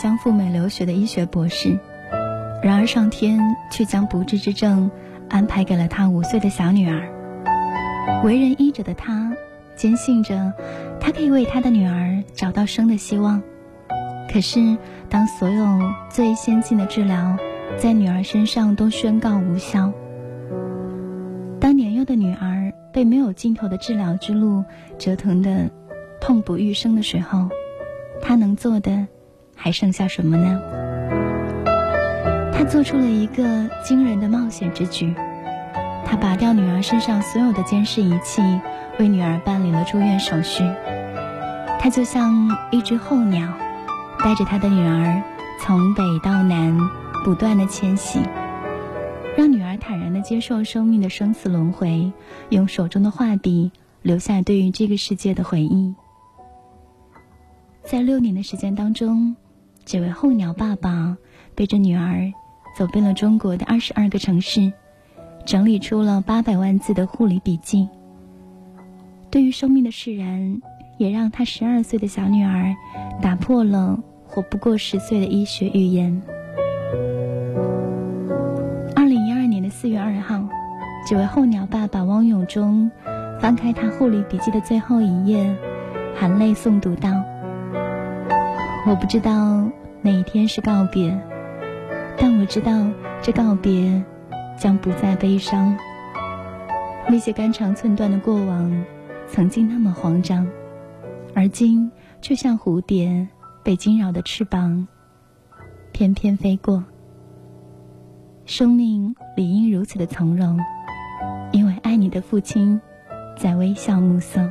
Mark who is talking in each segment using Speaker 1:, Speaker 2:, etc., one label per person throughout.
Speaker 1: 将赴美留学的医学博士。然而上天却将不治之症安排给了他五岁的小女儿。为人医者的他，坚信着他可以为他的女儿找到生的希望。可是，当所有最先进的治疗在女儿身上都宣告无效，当年幼的女儿被没有尽头的治疗之路折腾的痛不欲生的时候，他能做的还剩下什么呢？他做出了一个惊人的冒险之举，他拔掉女儿身上所有的监视仪器，为女儿办理了住院手续。他就像一只候鸟，带着他的女儿从北到南不断的迁徙，让女儿坦然的接受生命的生死轮回，用手中的画笔留下对于这个世界的回忆。在六年的时间当中，这位候鸟爸爸背着女儿走遍了中国的二十二个城市，整理出了八百万字的护理笔记。对于生命的释然，也让他十二岁的小女儿打破了活不过十岁的医学预言。二零一二年的四月二号，这位候鸟爸爸汪永忠翻开他护理笔记的最后一页，含泪诵读道。我不知道那一天是告别，但我知道这告别将不再悲伤。那些肝肠寸断的过往，曾经那么慌张，而今却像蝴蝶被惊扰的翅膀，翩翩飞过。生命理应如此的从容，因为爱你的父亲在微笑目送。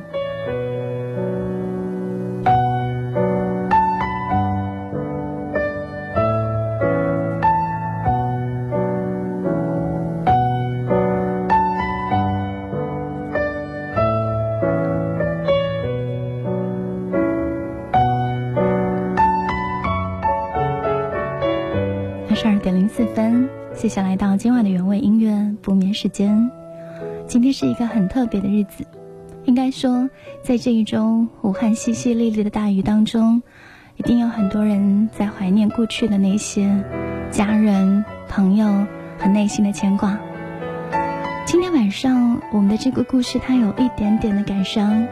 Speaker 1: 时间。今天是一个很特别的日子，应该说，在这一周武汉淅淅沥沥的大雨当中，一定有很多人在怀念过去的那些家人、朋友和内心的牵挂。今天晚上我们的这个故事，它有一点点的感伤，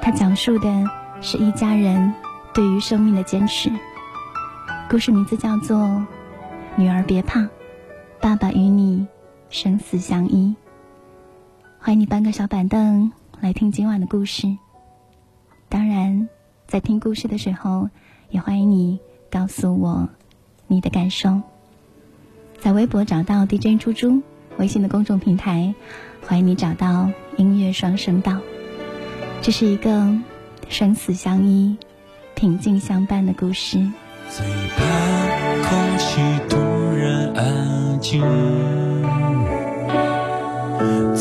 Speaker 1: 它讲述的是一家人对于生命的坚持。故事名字叫做《女儿别怕》。爸爸与你生死相依，欢迎你搬个小板凳来听今晚的故事。当然，在听故事的时候，也欢迎你告诉我你的感受。在微博找到 DJ 猪猪，微信的公众平台，欢迎你找到音乐双声道。这是一个生死相依、平静相伴的故事。
Speaker 2: 最怕空气突然安静，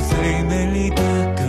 Speaker 2: 最美丽的
Speaker 1: 歌。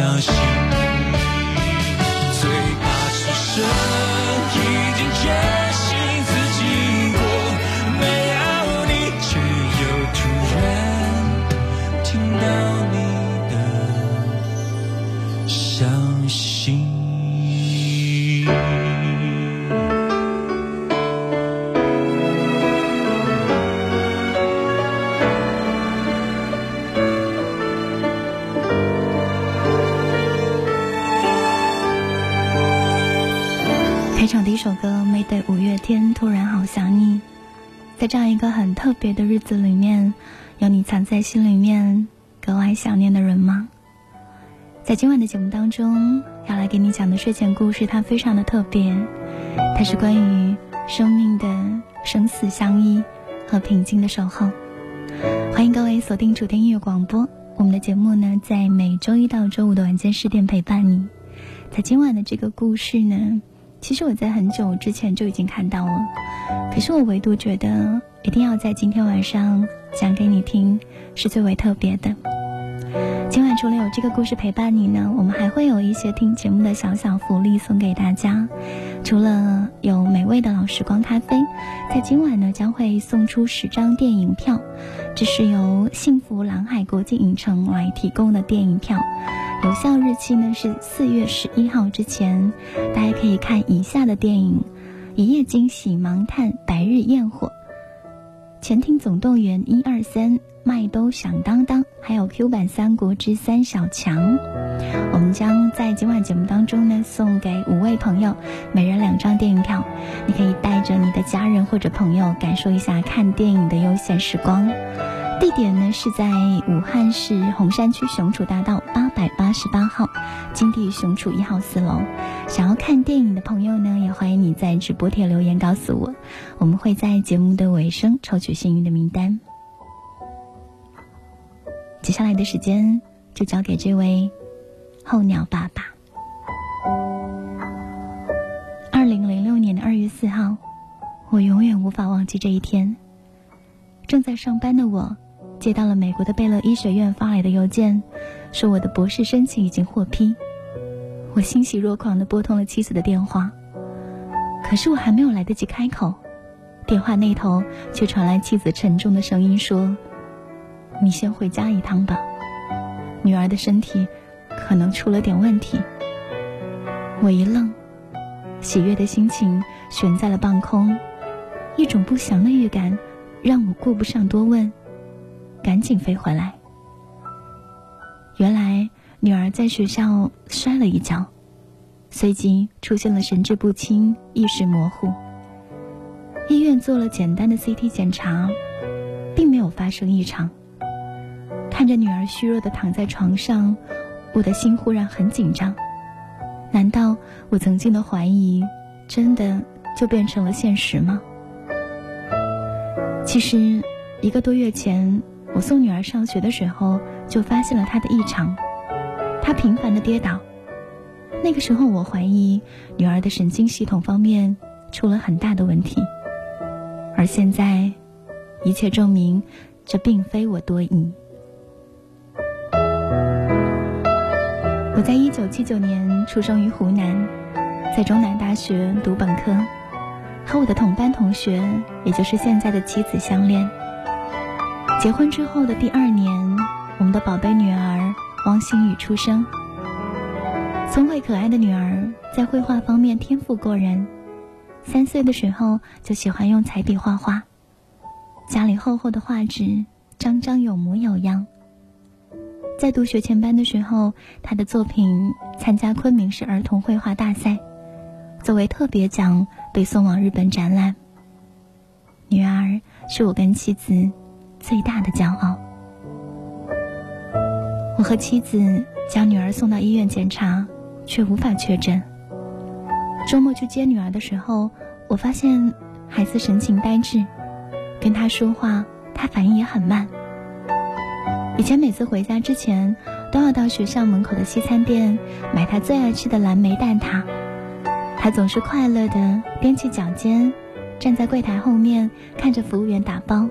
Speaker 1: 小心。五月天突然好想你》，在这样一个很特别的日子里面，有你藏在心里面格外想念的人吗？在今晚的节目当中，要来给你讲的睡前故事，它非常的特别，它是关于生命的生死相依和平静的守候。欢迎各位锁定主听音乐广播，我们的节目呢，在每周一到周五的晚间十点陪伴你。在今晚的这个故事呢。其实我在很久之前就已经看到了，可是我唯独觉得一定要在今天晚上讲给你听，是最为特别的。今晚除了有这个故事陪伴你呢，我们还会有一些听节目的小小福利送给大家。除了有美味的老时光咖啡，在今晚呢将会送出十张电影票，这是由幸福蓝海国际影城来提供的电影票。有效日期呢是四月十一号之前，大家可以看以下的电影：《一夜惊喜》《盲探》《白日焰火》《潜艇总动员》一二三《麦兜响当当》，还有 Q 版《三国之三小强》。我们将在今晚节目当中呢送给五位朋友，每人两张电影票，你可以带着你的家人或者朋友感受一下看电影的悠闲时光。地点呢是在武汉市洪山区雄楚大道八百八十八号，金地雄楚一号四楼。想要看电影的朋友呢，也欢迎你在直播贴留言告诉我，我们会在节目的尾声抽取幸运的名单。接下来的时间就交给这位候鸟爸爸。二零零六年的二月四号，我永远无法忘记这一天。正在上班的我。接到了美国的贝勒医学院发来的邮件，说我的博士申请已经获批。我欣喜若狂地拨通了妻子的电话，可是我还没有来得及开口，电话那头却传来妻子沉重的声音说：“你先回家一趟吧，女儿的身体可能出了点问题。”我一愣，喜悦的心情悬在了半空，一种不祥的预感让我顾不上多问。赶紧飞回来。原来女儿在学校摔了一跤，随即出现了神志不清、意识模糊。医院做了简单的 CT 检查，并没有发生异常。看着女儿虚弱的躺在床上，我的心忽然很紧张。难道我曾经的怀疑，真的就变成了现实吗？其实，一个多月前。我送女儿上学的时候，就发现了她的异常，她频繁的跌倒。那个时候，我怀疑女儿的神经系统方面出了很大的问题。而现在，一切证明，这并非我多疑。我在一九七九年出生于湖南，在中南大学读本科，和我的同班同学，也就是现在的妻子相恋。结婚之后的第二年，我们的宝贝女儿汪星宇出生。聪慧可爱的女儿在绘画方面天赋过人，三岁的时候就喜欢用彩笔画画，家里厚厚的画纸，张张有模有样。在读学前班的时候，她的作品参加昆明市儿童绘画大赛，作为特别奖被送往日本展览。女儿是我跟妻子。最大的骄傲。我和妻子将女儿送到医院检查，却无法确诊。周末去接女儿的时候，我发现孩子神情呆滞，跟她说话，她反应也很慢。以前每次回家之前，都要到学校门口的西餐店买他最爱吃的蓝莓蛋挞，他总是快乐的踮起脚尖，站在柜台后面看着服务员打包。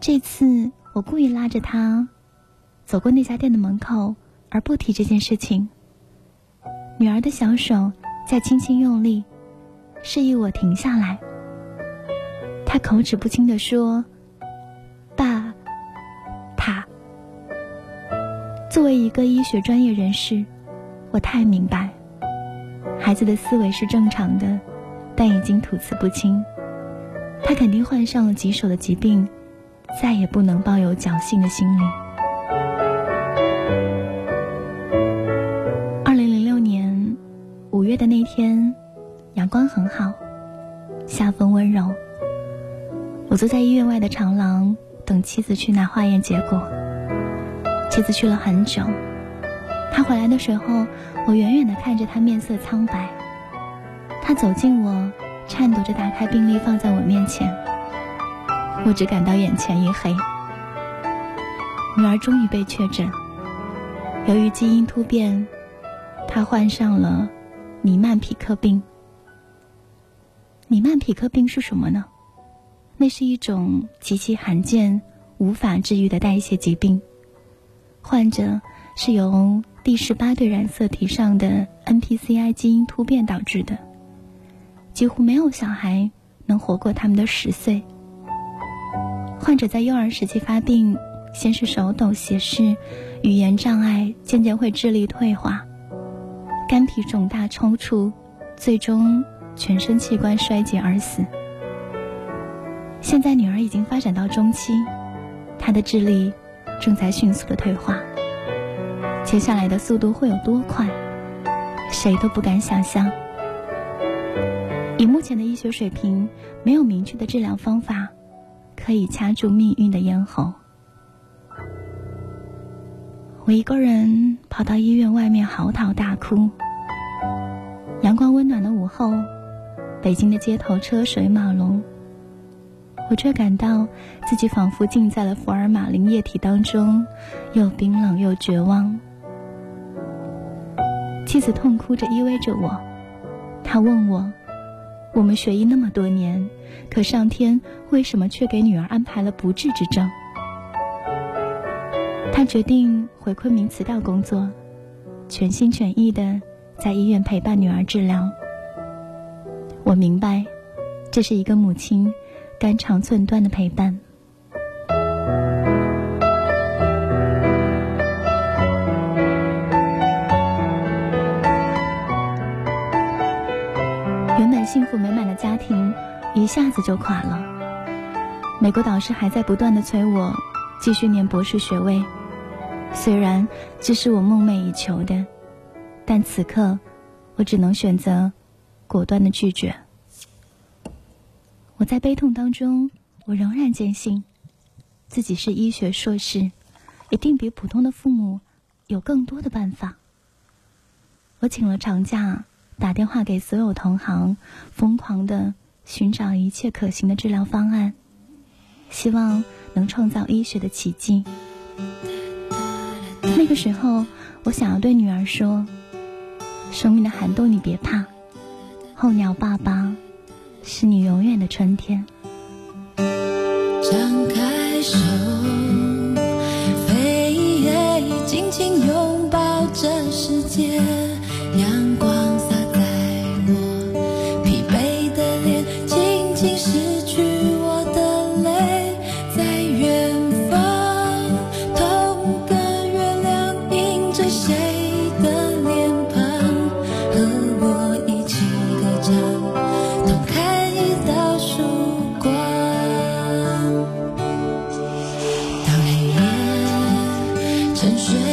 Speaker 1: 这次我故意拉着他走过那家店的门口，而不提这件事情。女儿的小手在轻轻用力，示意我停下来。她口齿不清地说：“作为一个医学专业人士，我太明白，孩子的思维是正常的，但已经吐词不清。他肯定患上了棘手的疾病，再也不能抱有侥幸的心理。二零零六年五月的那天，阳光很好，夏风温柔。我坐在医院外的长廊，等妻子去拿化验结果。妻子去了很久，他回来的时候，我远远的看着他面色苍白。他走近我，颤抖着打开病历放在我面前。我只感到眼前一黑。女儿终于被确诊，由于基因突变，她患上了尼曼匹克病。尼曼匹克病是什么呢？那是一种极其罕见、无法治愈的代谢疾病。患者是由第十八对染色体上的 NPCI 基因突变导致的，几乎没有小孩能活过他们的十岁。患者在幼儿时期发病，先是手抖、斜视、语言障碍，渐渐会智力退化，肝脾肿大、抽搐，最终全身器官衰竭而死。现在女儿已经发展到中期，她的智力。正在迅速的退化，接下来的速度会有多快，谁都不敢想象。以目前的医学水平，没有明确的治疗方法可以掐住命运的咽喉。我一个人跑到医院外面嚎啕大哭。阳光温暖的午后，北京的街头车水马龙。我却感到自己仿佛浸在了福尔马林液体当中，又冰冷又绝望。妻子痛哭着依偎着我，她问我：“我们学医那么多年，可上天为什么却给女儿安排了不治之症？”她决定回昆明辞掉工作，全心全意的在医院陪伴女儿治疗。我明白，这是一个母亲。肝肠寸断的陪伴。原本幸福美满的家庭一下子就垮了。美国导师还在不断的催我继续念博士学位，虽然这是我梦寐以求的，但此刻我只能选择果断的拒绝。我在悲痛当中，我仍然坚信，自己是医学硕士，一定比普通的父母有更多的办法。我请了长假，打电话给所有同行，疯狂的寻找一切可行的治疗方案，希望能创造医学的奇迹。那个时候，我想要对女儿说：“生命的寒冬，你别怕，候鸟爸爸。”是你永远的春天。
Speaker 3: 张开手，沉睡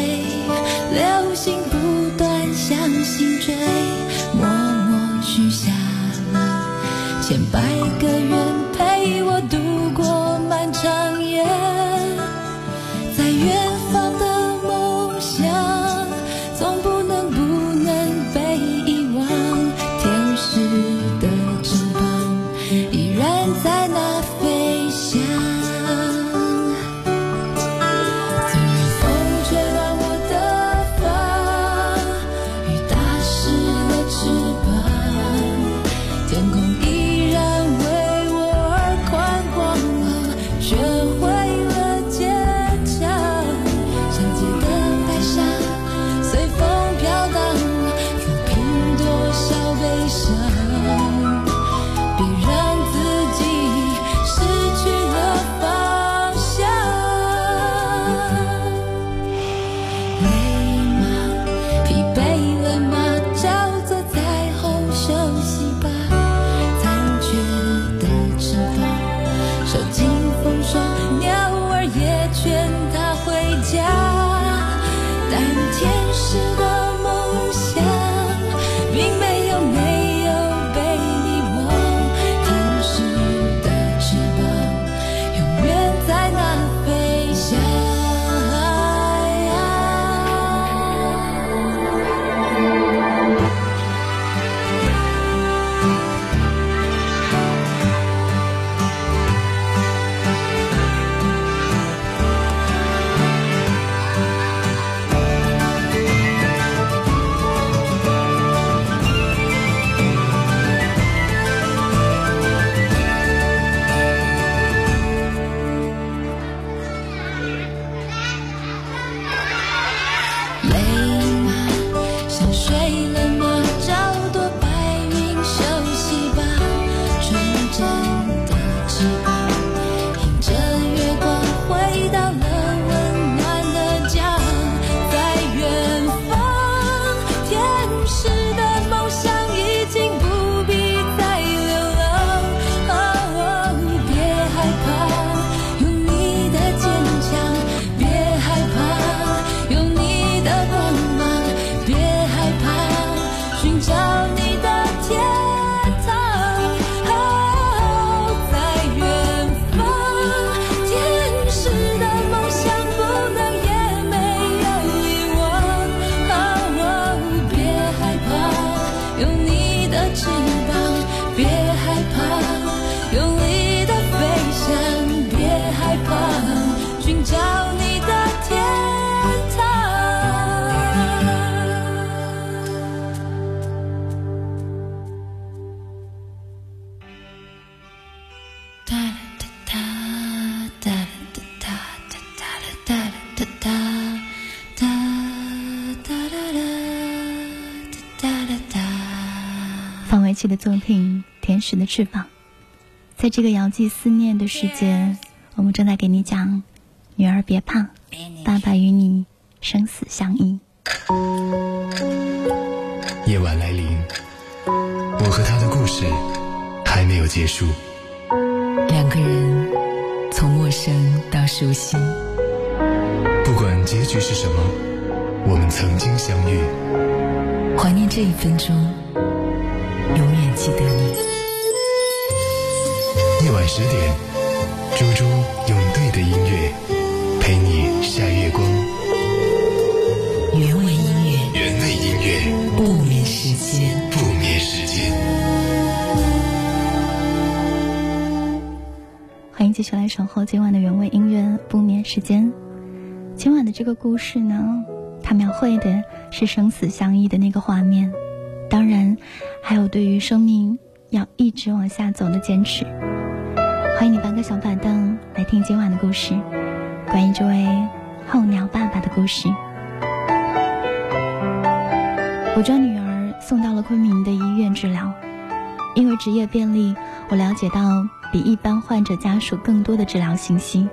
Speaker 3: Lay
Speaker 1: 奇的作品《天使的翅膀》。在这个遥寄思念的时节，我们正在给你讲：女儿别怕，爸爸与你生死相依。
Speaker 4: 夜晚来临，我和他的故事还没有结束。
Speaker 5: 两个人从陌生到熟悉，
Speaker 4: 不管结局是什么，我们曾经相遇。
Speaker 5: 怀念这一分钟，记得你。
Speaker 4: 夜晚十点，猪猪用对的音乐陪你晒月光。
Speaker 5: 原味音乐，
Speaker 4: 原味音乐，
Speaker 5: 不眠时间。
Speaker 4: 不眠时间。
Speaker 1: 欢迎继续来守候今晚的原味音乐不眠时间。今晚的这个故事呢，它描绘的是生死相依的那个画面，当然还有对于生命要一直往下走的坚持。欢迎你搬个小板凳来听今晚的故事，关于这位候鸟爸爸的故事。我将女儿送到了昆明的医院治疗，因为职业便利，我了解到比一般患者家属更多的治疗信息。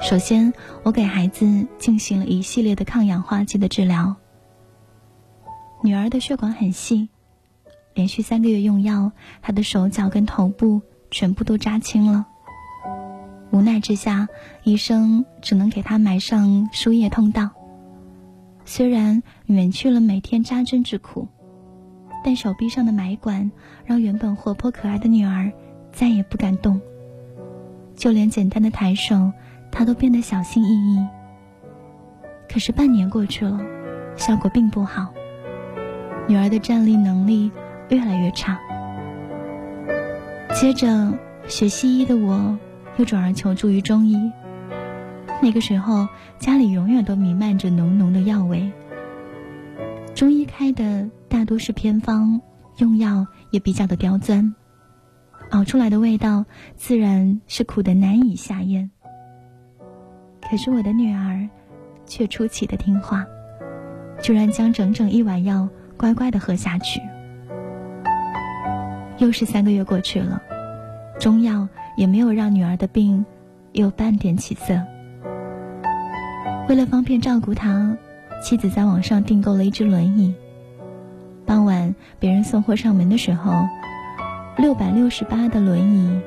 Speaker 1: 首先，我给孩子进行了一系列的抗氧化剂的治疗。女儿的血管很细，连续三个月用药，她的手脚跟头部全部都扎青了。无奈之下，医生只能给她埋上输液通道。虽然免去了每天扎针之苦，但手臂上的埋管让原本活泼可爱的女儿再也不敢动，就连简单的抬手，她都变得小心翼翼。可是半年过去了，效果并不好，女儿的站立能力越来越差。接着，学西医的我又转而求助于中医。那个时候，家里永远都弥漫着浓浓的药味。中医开的大多是偏方，用药也比较的刁钻，熬出来的味道自然是苦的难以下咽。可是我的女儿，却出奇的听话，居然将整整一碗药乖乖的喝下去。又是三个月过去了，中药也没有让女儿的病有半点起色。为了方便照顾她，妻子在网上订购了一只轮椅。傍晚，别人送货上门的时候，六百六十八的轮椅，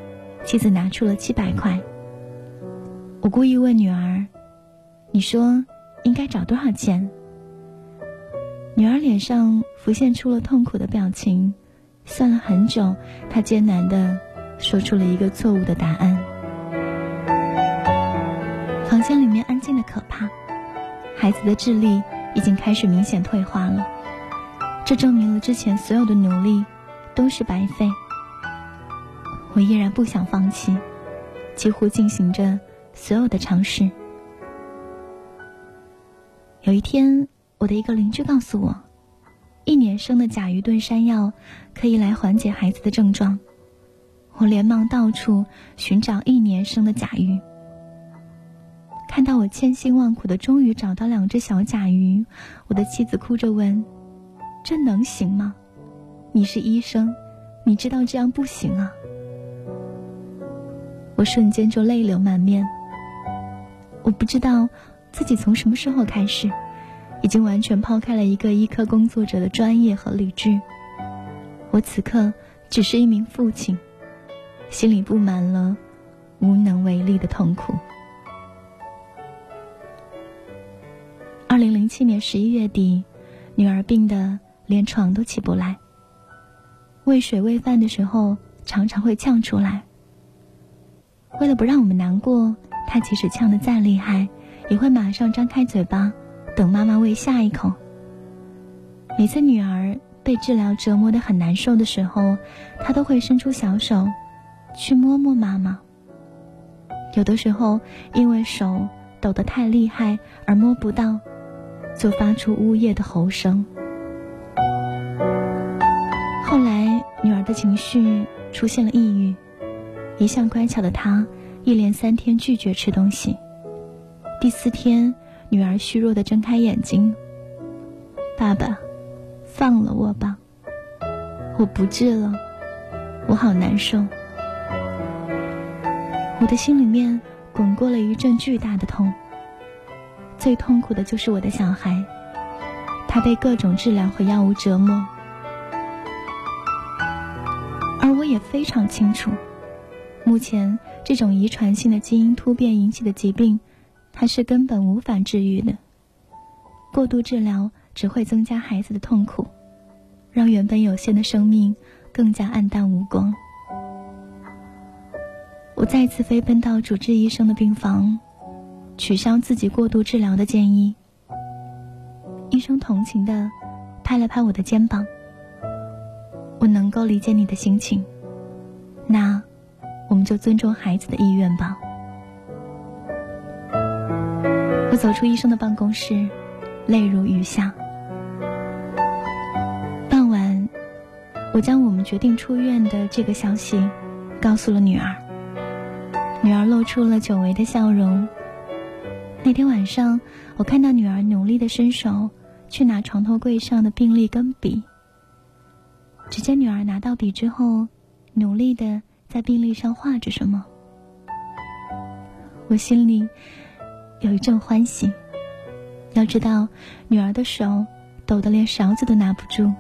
Speaker 1: 妻子拿出了七百块。我故意问女儿：“你说应该找多少钱？”女儿脸上浮现出了痛苦的表情，算了很久，他艰难的说出了一个错误的答案。房间里面安静的可怕，孩子的智力已经开始明显退化了，这证明了之前所有的努力都是白费。我依然不想放弃，几乎进行着所有的尝试。有一天，我的一个邻居告诉我，一年生的甲鱼炖山药可以来缓解孩子的症状。我连忙到处寻找一年生的甲鱼。看到我千辛万苦的终于找到两只小甲鱼，我的妻子哭着问：“这能行吗？你是医生，你知道这样不行啊！”我瞬间就泪流满面。我不知道自己从什么时候开始，已经完全抛开了一个医科工作者的专业和理智。我此刻只是一名父亲，心里布满了无能为力的痛苦。二零零七年十一月底，女儿病得连床都起不来。喂水喂饭的时候，常常会呛出来。为了不让我们难过，她即使呛得再厉害，也会马上张开嘴巴，等妈妈喂下一口。每次女儿被治疗折磨得很难受的时候，她都会伸出小手，去摸摸妈妈。有的时候，因为手抖得太厉害而摸不到。就发出呜咽的吼声。后来，女儿的情绪出现了抑郁，一向乖巧的她，一连三天拒绝吃东西。第四天，女儿虚弱的睁开眼睛：“爸爸，放了我吧。”我不治了，我好难受。我的心里面滚过了一阵巨大的痛。最痛苦的就是我的小孩，他被各种治疗和药物折磨，而我也非常清楚，目前这种遗传性的基因突变引起的疾病，还是根本无法治愈的。过度治疗只会增加孩子的痛苦，让原本有限的生命更加暗淡无光。我再次飞奔到主治医生的病房。取消自己过度治疗的建议。医生同情的拍了拍我的肩膀。我能够理解你的心情，那我们就尊重孩子的意愿吧。我走出医生的办公室，泪如雨下。傍晚，我将我们决定出院的这个消息告诉了女儿。女儿露出了久违的笑容。那天晚上，我看到女儿努力的伸手去拿床头柜上的病历跟笔。只见女儿拿到笔之后，努力的在病历上画着什么。我心里有一阵欢喜。要知道，女儿的手抖得连勺子都拿不住。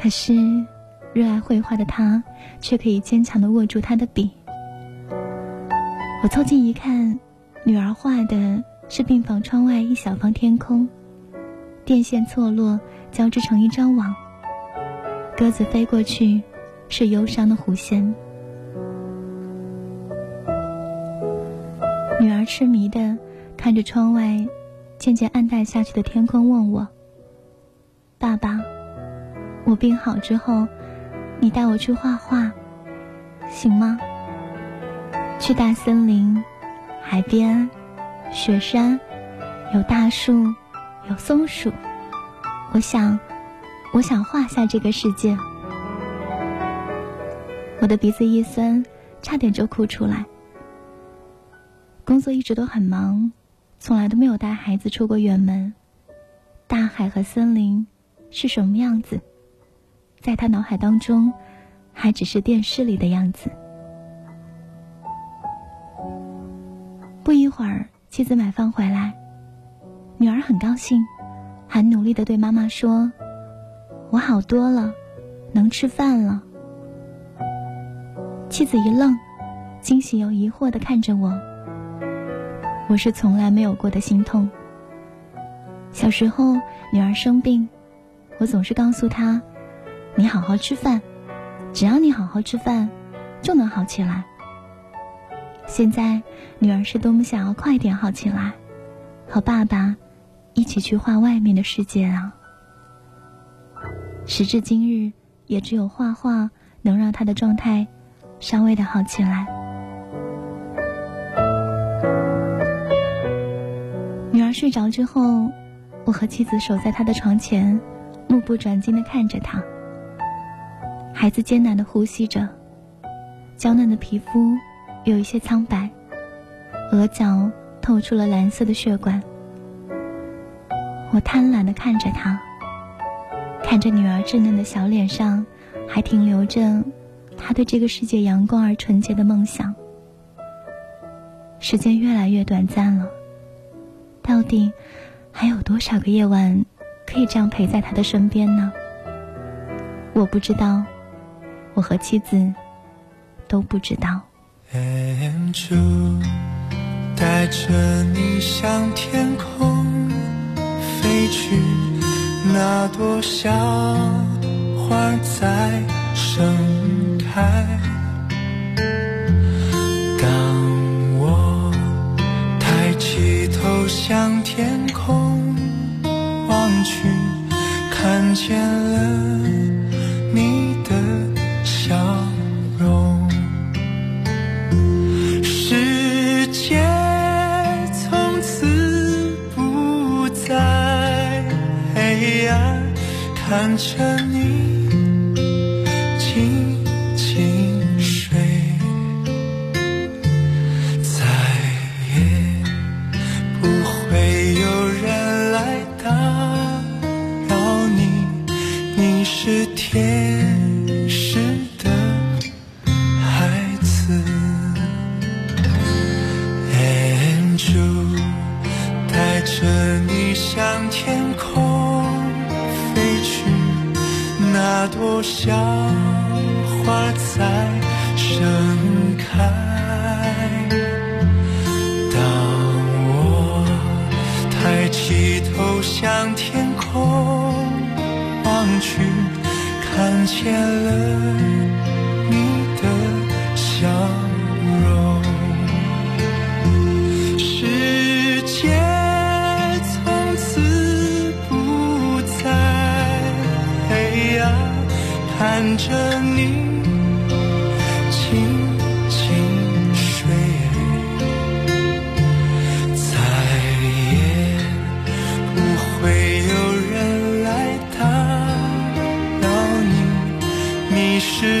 Speaker 1: 可是，热爱绘画的她却可以坚强的握住她的笔。我凑近一看。女儿画的是病房窗外一小方天空，电线错落交织成一张网。鸽子飞过去，是忧伤的弧线。女儿痴迷的看着窗外渐渐暗淡下去的天空，问我：“爸爸，我病好之后，你带我去画画，行吗？去大森林。”海边，雪山，有大树，有松鼠。我想，我想画下这个世界。我的鼻子一酸，差点就哭出来。工作一直都很忙，从来都没有带孩子出过远门。大海和森林是什么样子，在他脑海当中，还只是电视里的样子。不一会儿，妻子买饭回来，女儿很高兴，还努力的对妈妈说：“我好多了，能吃饭了。”妻子一愣，惊喜又疑惑的看着我。我是从来没有过的心痛。小时候，女儿生病，我总是告诉她：“你好好吃饭，只要你好好吃饭，就能好起来。”现在，女儿是多么想要快点好起来，和爸爸一起去画外面的世界啊！时至今日，也只有画画能让她的状态稍微的好起来。睡着之后，我和妻子守在他的床前，目不转睛的看着他。孩子艰难的呼吸着，娇嫩的皮肤。有一些苍白，额角透出了蓝色的血管。我贪婪的看着他，看着女儿稚嫩的小脸上，还停留着他对这个世界阳光而纯洁的梦想。时间越来越短暂了，到底还有多少个夜晚可以这样陪在他的身边呢？我不知道，我和妻子都不知道。
Speaker 2: 带着你向天空飞去，那朵小花在盛开。向天空望去看见了你的笑容。世界从此不再黑暗看着会有人来打扰你，你是天使的孩子。Angel 带着你向天空飞去，那朵小。向天空望去看见了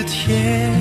Speaker 2: 天。